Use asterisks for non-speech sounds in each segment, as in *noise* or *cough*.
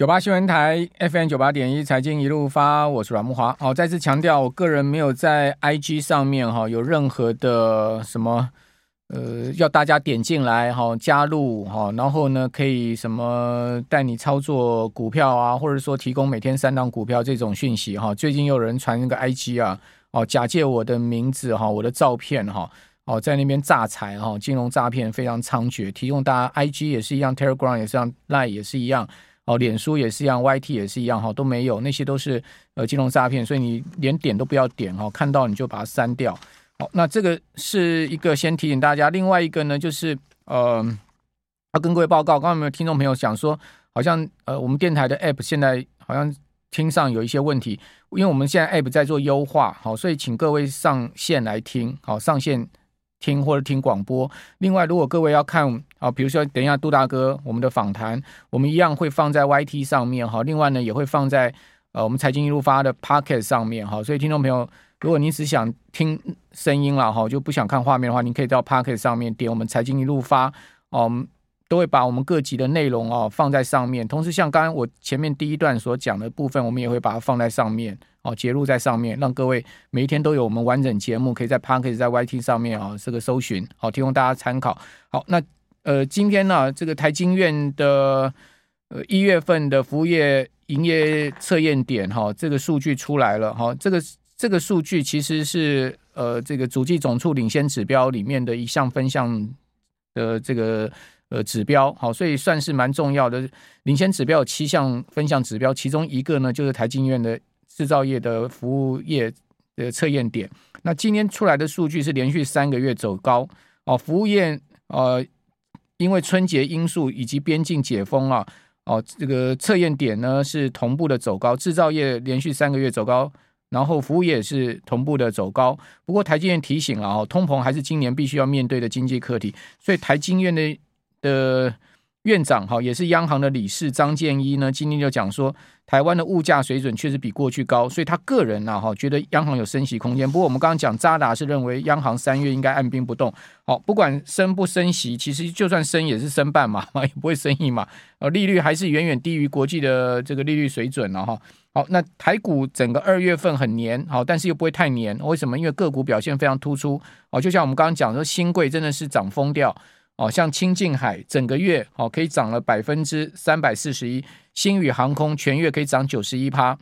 九八新闻台 FM 九八点一财经一路发，我是阮慕华。好，再次强调，我个人没有在 IG 上面哈有任何的什么呃要大家点进来哈加入哈，然后呢可以什么带你操作股票啊，或者说提供每天三档股票这种讯息哈。最近有人传那个 IG 啊，哦假借我的名字哈，我的照片哈，哦在那边诈财哈，金融诈骗非常猖獗，提供大家 IG 也是一样，Telegram 也是一样，Line 也是一样。哦，脸书也是一样，YT 也是一样，哈，都没有，那些都是呃金融诈骗，所以你连点都不要点哈，看到你就把它删掉。好，那这个是一个先提醒大家，另外一个呢就是呃要跟各位报告，刚刚有没有听众朋友讲说，好像呃我们电台的 App 现在好像听上有一些问题，因为我们现在 App 在做优化，好，所以请各位上线来听，好上线。听或者听广播。另外，如果各位要看啊，比如说等一下杜大哥我们的访谈，我们一样会放在 YT 上面哈。另外呢，也会放在呃我们财经一路发的 Pocket 上面哈。所以听众朋友，如果你只想听声音了哈，就不想看画面的话，你可以到 Pocket 上面点我们财经一路发哦，都会把我们各集的内容哦放在上面。同时，像刚刚我前面第一段所讲的部分，我们也会把它放在上面。哦，节录在上面，让各位每一天都有我们完整节目，可以在 Podcast 在 YT 上面啊、哦，这个搜寻，好，提供大家参考。好，那呃，今天呢，这个台经院的呃一月份的服务业营业测验点哈、哦，这个数据出来了哈、哦，这个这个数据其实是呃这个主计总处领先指标里面的一项分项的这个呃指标，好，所以算是蛮重要的。领先指标有七项分项指标，其中一个呢就是台经院的。制造业的服务业的测验点，那今天出来的数据是连续三个月走高哦。服务业呃，因为春节因素以及边境解封啊，哦，这个测验点呢是同步的走高。制造业连续三个月走高，然后服务业也是同步的走高。不过台经院提醒了哦，通膨还是今年必须要面对的经济课题，所以台经院的的。院长哈也是央行的理事张建一呢，今天就讲说，台湾的物价水准确实比过去高，所以他个人呢哈觉得央行有升息空间。不过我们刚刚讲，渣打是认为央行三月应该按兵不动。好，不管升不升息，其实就算升也是升半嘛，*laughs* 也不会升一嘛。呃，利率还是远远低于国际的这个利率水准了哈。好，那台股整个二月份很黏，好，但是又不会太黏。为什么？因为个股表现非常突出。哦，就像我们刚刚讲说，新贵真的是涨疯掉。哦，像清境海整个月哦可以涨了百分之三百四十一，星宇航空全月可以涨九十一趴，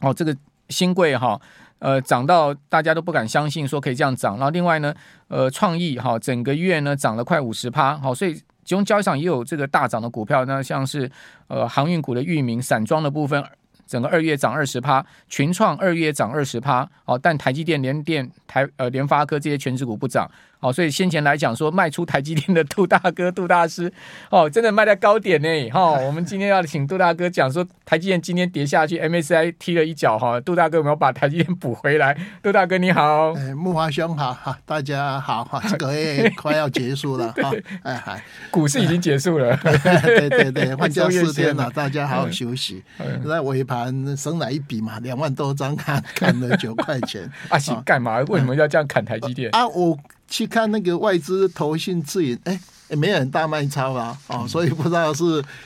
哦，这个新贵哈呃涨到大家都不敢相信说可以这样涨，然后另外呢呃创意哈整个月呢涨了快五十趴，好，所以其中交易上也有这个大涨的股票，那像是呃航运股的域名散装的部分。整个二月涨二十趴，群创二月涨二十趴，哦，但台积电、联电、台呃联发科这些全值股不涨，哦，所以先前来讲说卖出台积电的杜大哥、杜大师，哦，真的卖在高点呢，哈、哦，我们今天要请杜大哥讲说台积电今天跌下去，MSCI 踢了一脚，哈、哦，杜大哥有没有把台积电补回来？杜大哥你好，哎，木华兄好，哈，大家好，哈，这个月 *laughs* 快要结束了，哈，哎嗨，股市已经结束了，*laughs* 对对对，*laughs* 放假四天了，大家好好休息，那尾盘。升来一笔嘛，两万多张砍砍了九块钱啊！行干嘛？为什么要这样砍台积电？啊，我去看那个外资投信自营，哎，也没有很大卖超啊，哦，所以不知道是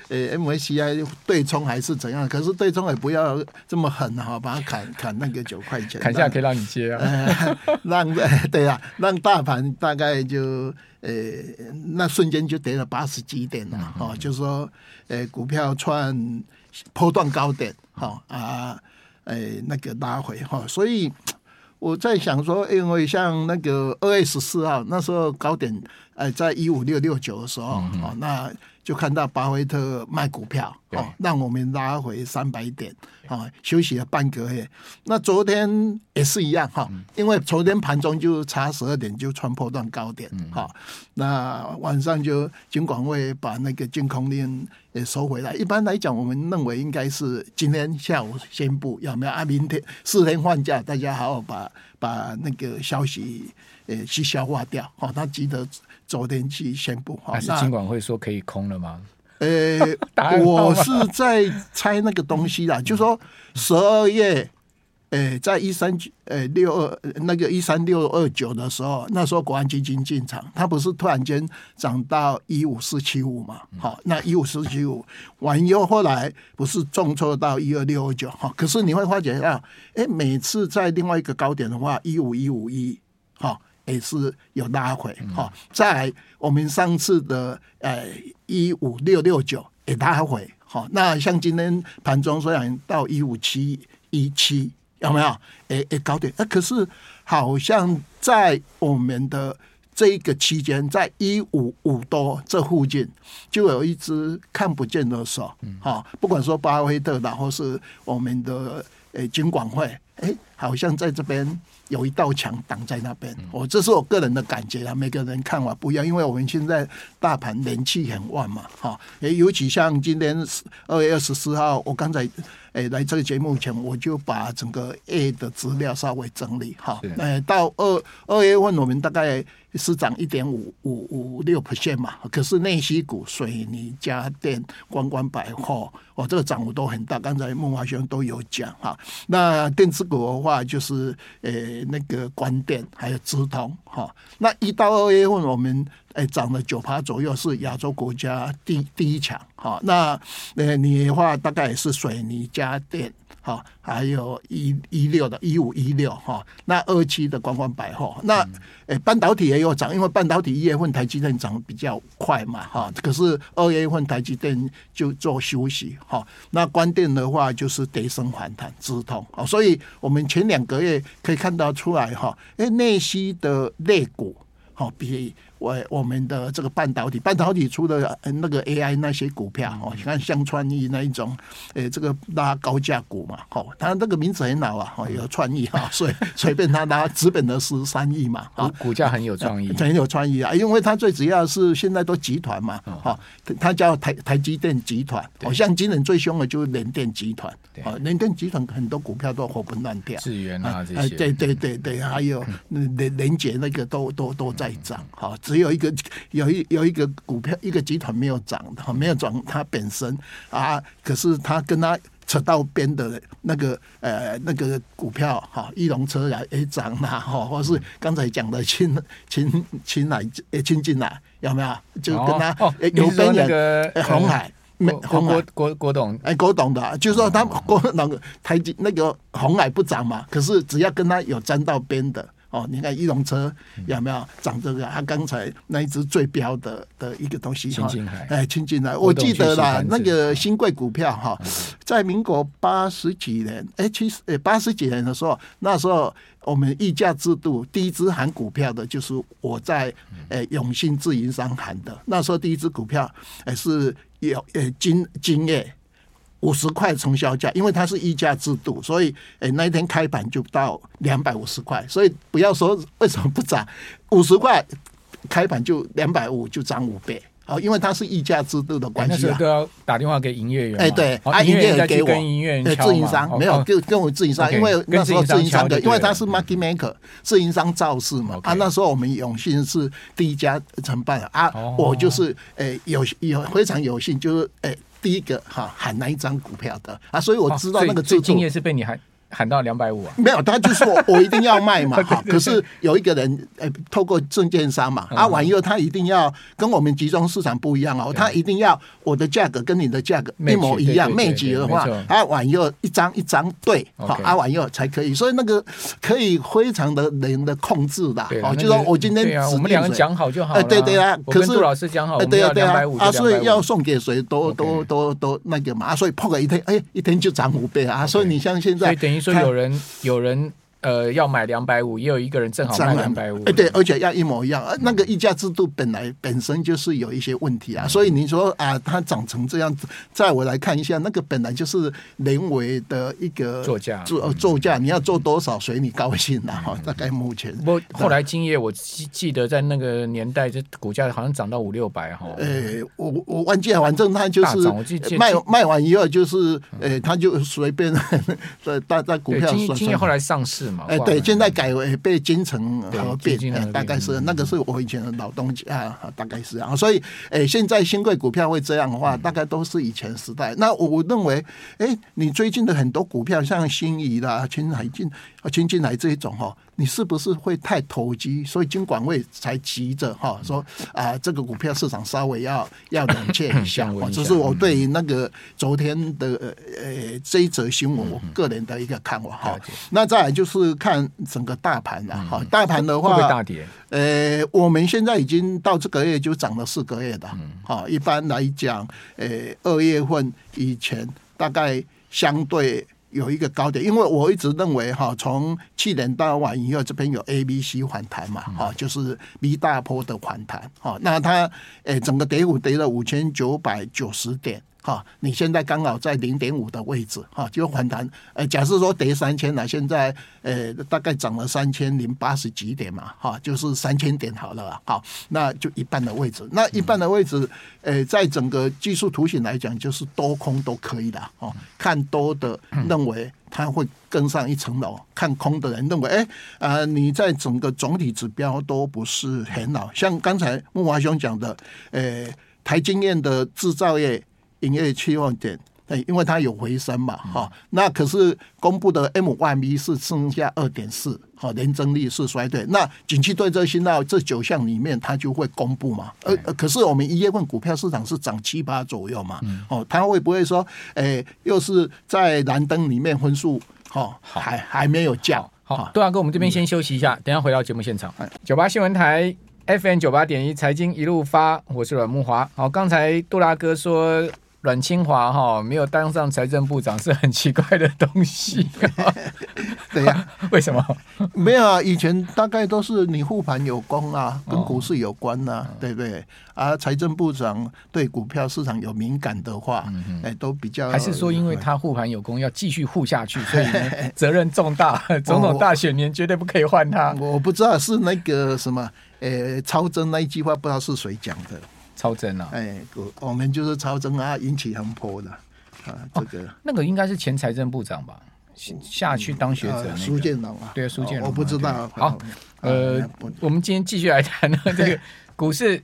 呃 MSCI 对冲还是怎样。可是对冲也不要这么狠哈，把它砍砍那个九块钱，砍下可以让你接啊，*laughs* 呃、让 *laughs* 对啊，让大盘大概就呃那瞬间就跌了八十几点了哦，就是说呃股票创波段高点。好啊，诶，那个拉回哈，所以我在想说，因为像那个二月十四号那时候高点，哎，在一五六六九的时候，哦、嗯，那。就看到巴菲特卖股票，哦，让我们拉回三百点，啊，休息了半个月。那昨天也是一样，哈，因为昨天盘中就差十二点就穿破段高点，哈。那晚上就金管会把那个净空令也收回来。一般来讲，我们认为应该是今天下午宣布，有没有？啊，明天四天放假，大家好好把把那个消息呃去消化掉，好，他记得。昨天去宣布，还是金管会说可以空了吗？呃、*laughs* 欸，我是在猜那个东西啦，嗯、就说十二月诶，在一三诶六二那个一三六二九的时候，那时候国安基金进场，它不是突然间涨到一五四七五嘛？好，那一五四七五完以后，后来不是重挫到一二六二九哈？可是你会发觉到，诶，每次在另外一个高点的话，一五一五一，哈，也是有拉回哈。再来我们上次的诶一五六六九也拉回，好，那像今天盘中虽然到一五七一七。有没有？诶诶，高点，那可是好像在我们的这一个期间，在一五五多这附近，就有一只看不见的手，哈，不管说巴菲特然后是我们的诶金管会，诶，好像在这边。有一道墙挡在那边，我这是我个人的感觉啊，每个人看法不一样，因为我们现在大盘人气很旺嘛，哈，诶，尤其像今天二月二十四号，我刚才哎来这个节目前，我就把整个 A 的资料稍微整理哈，诶，到二二月份我们大概。是涨一点五五五六 percent 嘛，可是内需股、水泥、家电、观光百货，哦，这个涨幅都很大。刚才孟华兄都有讲哈。那电子股的话，就是呃那个关电还有直通哈。那一到二月份，我们诶涨了九趴左右，是亚洲国家第第一强哈。那呃你的话，大概也是水泥、家电。好，还有一一六的，一五一六哈，那二期的观光百货，那诶半导体也有涨，因为半导体一月份台积电涨比较快嘛哈，可是二月份台积电就做休息哈，那关电的话就是跌升反弹直通，所以我们前两个月可以看到出来哈，诶内需的类股好比。我我们的这个半导体，半导体出的那个 AI 那些股票哦，你看像创意那一种，诶，这个拉高价股嘛，哦，它那个名字很老啊，哦，有创意 *laughs* 啊，所以随便它拉资本的十三亿嘛，股股价很有创意，很有创意啊，因为它最主要是现在都集团嘛，哈，它叫台台积电集团，哦，像今年最凶的就是联电集团，哦，联电集团很多股票都活蹦乱跳，智源啊这些，对对对对，还有联联杰那个都都都在涨，哈。只有一个有一有一个股票一个集团没有涨的，没有涨它本身啊，可是它跟它扯到边的那个呃那个股票哈，裕隆车呀也涨了哈，或是刚才讲的亲亲亲来诶亲进来有没有？就跟他有边那个红海没鸿海郭郭董哎郭董的，就是说他郭那个台积那个红海不涨嘛，可是只要跟他有沾到边的。哦，你看，一龙车有没有？涨这个？他刚才那一只最标的的一个东西，清进来，哎，清进来，我记得啦，那个新贵股票哈，在民国八十几年，哎，其实哎八十几年的时候，那时候我们议价制度第一支喊股票的就是我在哎永信自营商喊的，那时候第一支股票哎是有呃金金业。五十块从销价，因为它是溢价制度，所以诶、欸、那一天开盘就到两百五十块，所以不要说为什么不涨，五十块开盘就两百五就涨五倍。哦，因为它是溢价制度的关系啊，那时候都要打电话给营业员。哎，对，啊，营业员给我，对，自营商没有，跟跟我自营商，因为那时候自营商的，因为他是 market maker，自营商造势嘛。啊，那时候我们永信是第一家承办啊，我就是诶有有非常有幸，就是诶第一个哈喊那一张股票的啊，所以我知道那个最敬业是被你喊。喊到两百五啊？没有，他就说 *laughs* 我一定要卖嘛，*laughs* 哈。可是有一个人，呃、欸，透过证券商嘛，啊，完以后他一定要跟我们集中市场不一样哦，他一定要我的价格跟你的价格一模一样，面积的话，啊，完以后一张一张对，好，啊，完以后才可以。所以那个可以非常的人的控制的，哦，就说我今天我们两个讲好就好，哎，对对啊。可是杜老师讲好，对啊对啊，啊，所以要送给谁都都都都那个嘛，啊，所以破个一天，哎，一天就涨五倍啊，所以你像现在。说有人，有人。呃，要买两百五，也有一个人正好卖两百五。哎，对，而且要一模一样。那个溢价制度本来本身就是有一些问题啊，所以你说啊，它长成这样子，在我来看一下，那个本来就是人为的一个作价，作作价，你要做多少，随你高兴了哈。大概目前，我后来今夜，我记记得在那个年代，这股价好像涨到五六百哈。哎，我我忘记了，反正它就是卖卖完以后就是，哎，它就随便 *laughs* 在在在股票。今今夜后来上市。嘛。哎，对，现在改为被京城合并，大概是那个是我以前的老东家啊，大概是啊。所以，哎，现在新贵股票会这样的话，大概都是以前时代。那我认为，哎，你最近的很多股票，像新怡啦、青海进、青进来这一种哈。你是不是会太投机？所以金管会才急着哈说啊，这个股票市场稍微要要冷却一下。这是我对那个昨天的呃这一则新闻，我个人的一个看法哈。那再来就是看整个大盘了哈。大盘的话，大跌。呃，我们现在已经到这个月就涨了四个月了。好，一般来讲，呃，二月份以前大概相对。有一个高点，因为我一直认为哈，从去年到完以后，这边有 A、B、C 反弹嘛，哈，就是 B 大波的反弹，哈，那它诶整个跌幅跌了五千九百九十点。哈，你现在刚好在零点五的位置，哈，就反弹。呃，假设说跌三千了，现在呃大概涨了三千零八十几点嘛，哈，就是三千点好了，好，那就一半的位置。那一半的位置，呃，在整个技术图形来讲，就是多空都可以的，哦，看多的认为它会更上一层楼，看空的人认为，哎，啊，你在整个总体指标都不是很好，像刚才木华兄讲的，呃，台经验的制造业。营业期望点，哎，因为它有回升嘛，哈，那可是公布的 M1B 是剩下二点四，哈，年增率是衰退。那景气对这信号这九项里面，它就会公布嘛。呃，可是我们一月份股票市场是涨七八左右嘛，哦，它会不会说，哎，又是在蓝灯里面分数，哈，还还没有降？好，杜大哥，我们这边先休息一下，等下回到节目现场。九八新闻台 FM 九八点一财经一路发，我是阮木华。好，刚才杜大哥说。阮清华哈没有当上财政部长是很奇怪的东西，*laughs* 对呀？*laughs* 为什么？没有啊，以前大概都是你护盘有功啊，跟股市有关呐、啊，哦、对不对？啊，财政部长对股票市场有敏感的话，哎、都比较还是说因为他护盘有功，要继续护下去，*laughs* 所以责任重大，总统大选年绝对不可以换他。我不知道是那个什么，呃，超真那一句话，不知道是谁讲的。超增啊！哎，我我们就是超增啊，引起很波的啊，这个、哦、那个应该是前财政部长吧，下去当学者、那个，苏、嗯、建荣啊，对，苏建荣、哦，我不知道。好，呃，我们今天继续来谈 *laughs* 这个股市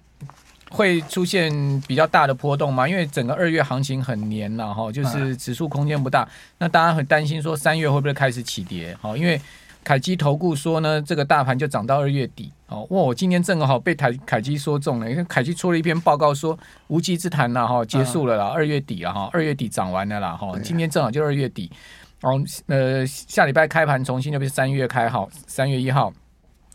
会出现比较大的波动吗？因为整个二月行情很黏了哈，就是指数空间不大，那大家很担心说三月会不会开始起跌？好，因为。凯基投顾说呢，这个大盘就涨到二月底哦。哇，我今天正好被凯凯基说中了，因为凯基出了一篇报告说无稽之谈了哈，结束了啦，二月底了哈，二月底涨完了啦哈。今天正好就二月底，哦呃下礼拜开盘重新就变三月开号，三月一号，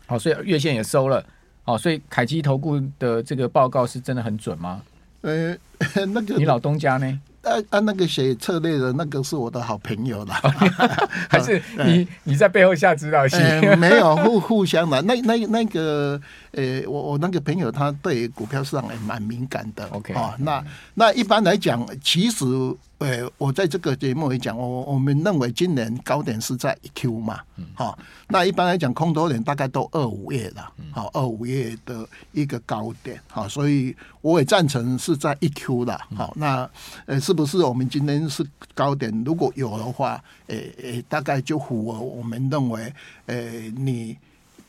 好，所以月线也收了，哦，所以凯基投顾的这个报告是真的很准吗？呃，*laughs* 那个你老东家呢？按按、啊啊、那个写策略的那个是我的好朋友啦，*laughs* 还是你你在背后下指导棋？没有 *laughs* 互互相的，那那那个呃，我我那个朋友他对股票市场也蛮敏感的。OK 啊，那那一般来讲，其实。对，我在这个节目也讲，我我们认为今年高点是在一 Q 嘛，好，那一般来讲空头点大概都二五月了，好，二五月的一个高点，好，所以我也赞成是在一 Q 了，好，那呃是不是我们今天是高点？如果有的话，诶诶，大概就符合我们认为，诶你。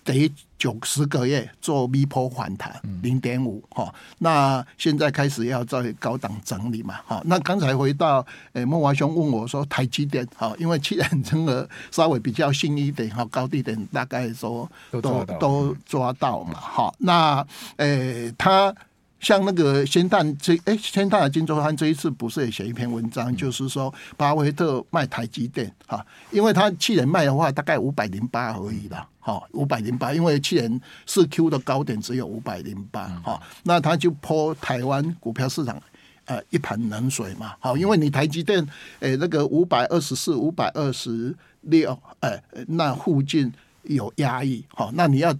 得九十个月做 V 波反弹零点五哈，那现在开始要在高档整理嘛哈。那刚才回到诶，孟华兄问我说台积电哈，因为去年真的稍微比较新一点哈，高低点大概说都都，都抓到嘛哈。那诶，他像那个仙探这诶，仙探的金周刊这一次不是也写一篇文章，就是说巴菲特卖台积电哈，因为他去年卖的话大概五百零八而已啦。好，五百零八，因为去年四 Q 的高点只有五百零八，好，那他就泼台湾股票市场呃一盆冷水嘛，好，因为你台积电诶、欸、那个五百二十四、五百二十六，诶，那附近有压抑，好，那你要。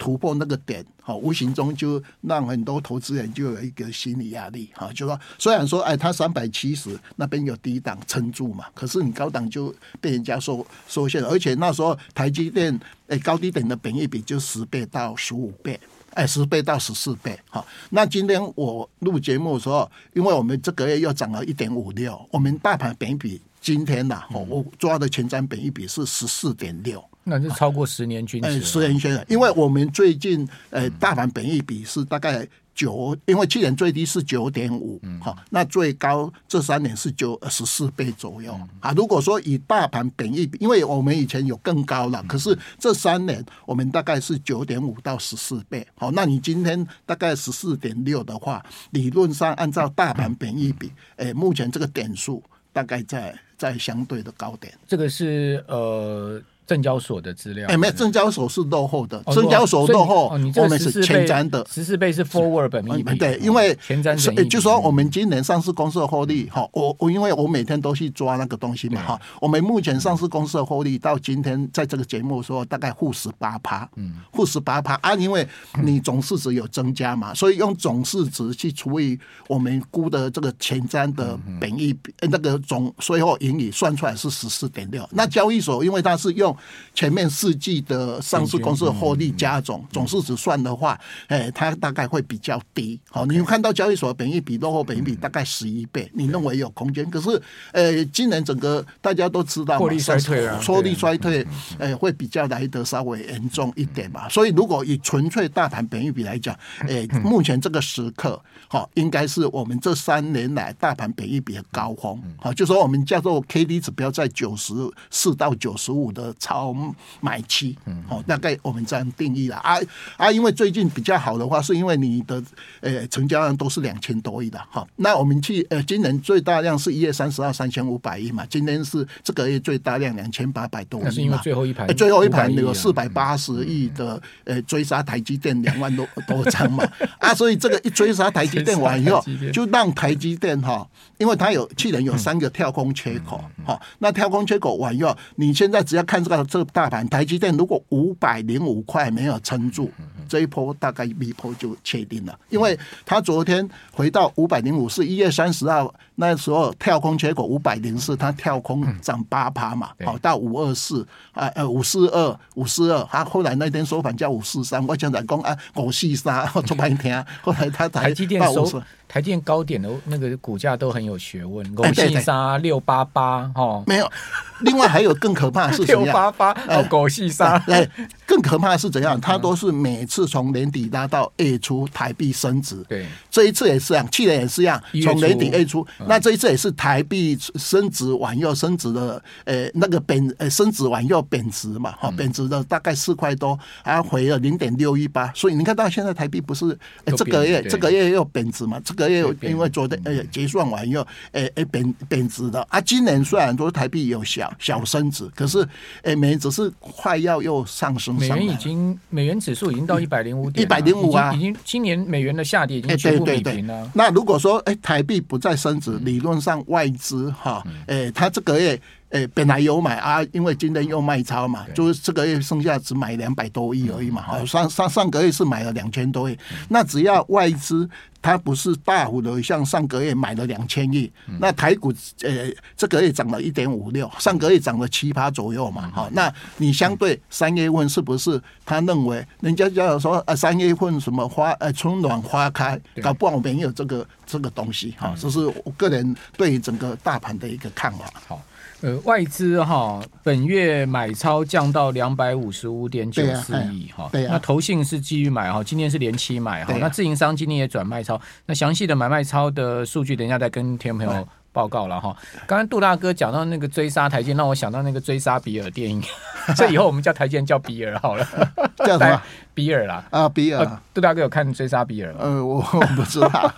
突破那个点，好，无形中就让很多投资人就有一个心理压力，哈，就说虽然说，哎，他三百七十那边有低档撑住嘛，可是你高档就被人家收收线，而且那时候台积电，哎，高低点的本益比就十倍到十五倍，哎，十倍到十四倍，好，那今天我录节目的时候，因为我们这个月又涨了一点五六，我们大盘本益比今天呐，我抓的前瞻本益比是十四点六。那是超过十年均值，十年均值，因为我们最近呃大盘本益比是大概。九，因为去年最低是九点五，好，那最高这三年是九十四倍左右啊。如果说以大盘本益比，因为我们以前有更高了，可是这三年我们大概是九点五到十四倍，好，那你今天大概十四点六的话，理论上按照大盘本益比，诶，目前这个点数大概在在相对的高点。这个是呃。证交所的资料，哎，没有，证交所是落后的，证交所落后，我们是前瞻的，十四倍是 forward 本益比，对，因为前瞻，就说我们今年上市公司的获利，哈，我我因为我每天都去抓那个东西嘛，哈，我们目前上市公司的获利到今天在这个节目说大概负十八趴，嗯，负十八趴啊，因为你总市值有增加嘛，所以用总市值去除以我们估的这个前瞻的本益比，那个总税后盈余算出来是十四点六，那交易所因为它是用前面四季的上市公司的获利加总总市值算的话，哎，它大概会比较低。好，你看到交易所本益比落后本益比大概十一倍，你认为有空间？可是，呃，今年整个大家都知道，获利衰退啊，获利衰退，哎，会比较来得稍微严重一点嘛。所以，如果以纯粹大盘本益比来讲，哎，目前这个时刻，好，应该是我们这三年来大盘本益比的高峰。好，就说我们叫做 K D 指标在九十四到九十五的超。买期，哦，大概我们这样定义了啊啊，因为最近比较好的话，是因为你的呃成交量都是两千多亿的哈。那我们去呃，今年最大量是一月三十号三千五百亿嘛，今天是这个月最大量两千八百多亿嘛。是因为最后一盘，最后一盘有四百八十亿的呃追杀台积电两万多多张嘛啊，所以这个一追杀台积电完以后，*laughs* 就让台积电哈，因为它有去年有三个跳空缺口哈，那跳空缺口完以后，你现在只要看这个这个。大盘台积电如果五百零五块没有撑住，这一波大概一波就确定了，因为他昨天回到五百零五，是一月三十号那时候跳空缺口五百零四，它跳空涨八趴嘛，好到五二四啊呃五四二五四二，他后来那天收盘叫五四三，我讲在讲啊五四三，*laughs* 我做半天，*laughs* 后来他台积电收。台电高点的那个股价都很有学问，五四三六八八哈，没有。另外还有更可怕的是 *laughs* 六八八哦，狗细沙。哎，更可怕的是怎样？它都是每次从年底拉到月初台币升值。对，这一次也是这样，去年也是一样，从年底月初。那这一次也是台币升值完又升值的，呃，那个贬呃升值完又贬值嘛，哈，贬值的大概四块多，还回了零点六一八。所以你看到现在台币不是这个月这个月又贬值嘛？这个月因为昨天呃结算完又诶诶贬贬值的啊。今年虽然说台币有小小升值，可是诶美元只是快要又上升。美元已经美元指数已经到一百零五点，一百零五啊，已经今年美元的下跌已经全部比平了。那如果说哎台币不再升值，理论上外资哈哎它这个月。诶，本来有买啊，因为今天又卖超嘛，就是这个月剩下只买两百多亿而已嘛。好，上上上个月是买了两千多亿，那只要外资它不是大幅的像上个月买了两千亿，那台股呃这个月涨了一点五六，上个月涨了七八左右嘛。好，那你相对三月份是不是他认为人家叫说啊三月份什么花呃春暖花开，搞不好没有这个这个东西哈，这是我个人对整个大盘的一个看法。好。呃，外资哈本月买超降到两百五十五点九四亿哈，那投信是继续买哈，今天是连期买哈，那自营商今天也转卖超，那详细的买卖超的数据，等一下再跟听众朋友报告了哈。刚刚杜大哥讲到那个追杀台积，让我想到那个追杀比尔电影，*laughs* 所以以后我们叫台积叫比尔好了，*laughs* 叫什么？*laughs* 比尔啦啊，比尔。杜大哥有看追杀比尔吗？呃，我不知道，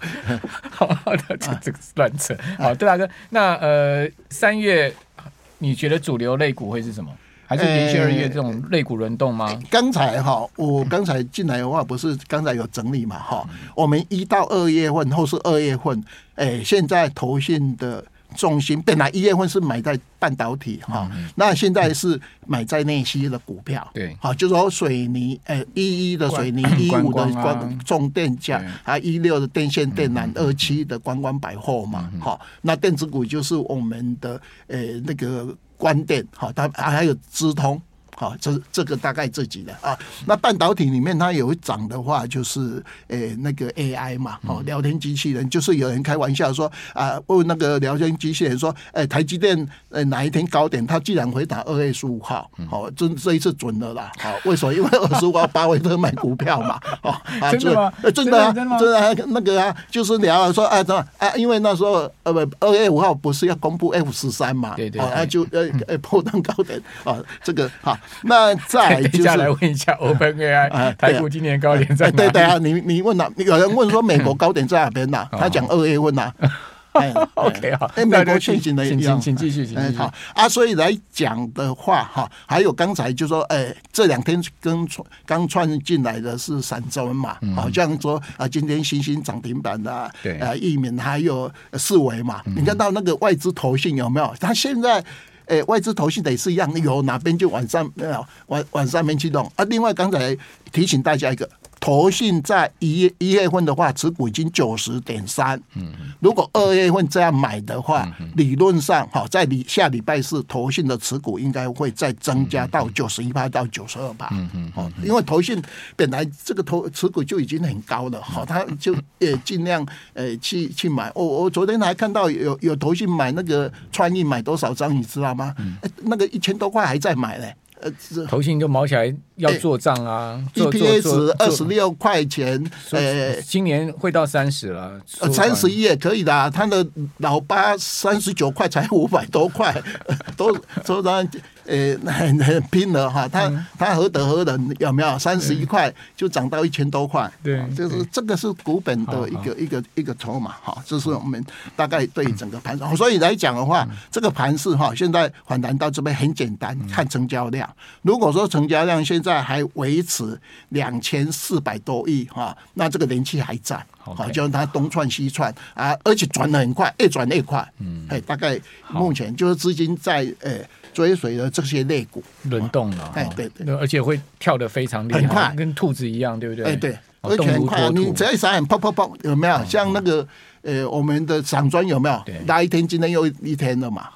好的，这这个乱扯。好，杜大哥，那呃三月。你觉得主流类股会是什么？还是连续二月这种类股轮动吗？刚、才哈，我刚才进来的话，不是刚才有整理嘛？哈，我们一到二月份或是二月份，哎、欸，现在投信的重心本来一月份是买在半导体哈，那现在是买在那些的股票。对，好，就是说水泥，呃，一一的水泥，一五的光重电价，还一六的电线电缆，二七的观光百货嘛。好，那电子股就是我们的呃那个。关电好，它还有资通哈，这这个大概这几的啊。那半导体里面它有涨的话，就是诶那个 AI 嘛，哦，聊天机器人，就是有人开玩笑说啊，问那个聊天机器人说，哎，台积电呃哪一天高点？他既然回答二月十五号，好，这这一次准了啦。好，为什么？因为二十五号巴菲特买股票嘛，哦，啊，真的吗？真的啊，真的那个啊，就是聊说啊，怎啊？因为那时候呃不，二月五号不是要公布 F 十三嘛，对对，啊就呃 *laughs* 呃波段高点啊，这个好，*laughs* 那再就是来问一下 Open AI *laughs* 台股今年高点在哪？对对啊，你你问哪？有人问说美国高点在哪边呐？*laughs* 他讲二月份呐。哎，OK 好，哎，美国现行的一样，请继续，请继续。好啊，所以来讲的话，哈，还有刚才就说，哎，这两天跟刚串进来的是散装嘛，好像说啊，今天新兴涨停板的，对，啊，裕民还有四维嘛，你看到那个外资投信有没有？他现在，哎，外资投信也是一样，有哪边就往上，往往上面去弄啊。另外，刚才提醒大家一个。投信在一月一月份的话，持股已经九十点三。嗯，如果二月份这样买的话，理论上哈，在礼下礼拜四，投信的持股应该会再增加到九十一趴到九十二趴。嗯嗯，哦，因为投信本来这个投持股就已经很高了，好，他就也尽量呃去去买。我我昨天还看到有有投信买那个创意买多少张，你知道吗？那个一千多块还在买嘞。呃，投信就毛起来要做账啊，EPS 二十六块钱，呃，今年会到三十了，呃，三十一也可以的，啊，他的老八三十九块才五百多块，*laughs* 都都当然。呃，很很拼了哈，他他何德何能？有没有三十一块就涨到一千多块？对，就是这个是股本的一个一个一个筹码哈，这是我们大概对整个盘，所以来讲的话，这个盘势哈，现在反弹到这边很简单，看成交量。如果说成交量现在还维持两千四百多亿哈，那这个人气还在，好，就它东窜西窜啊，而且转的很快，越转越快。嗯，哎，大概目前就是资金在呃。追随的这些肋骨。轮动了，哎，对对，而且会跳得非常厉害，很快，跟兔子一样，对不对？哎，对，而且很快，你只要一眨眼，砰砰砰，有没有？像那个呃，我们的涨专有没有？拉一天今天又一天了嘛，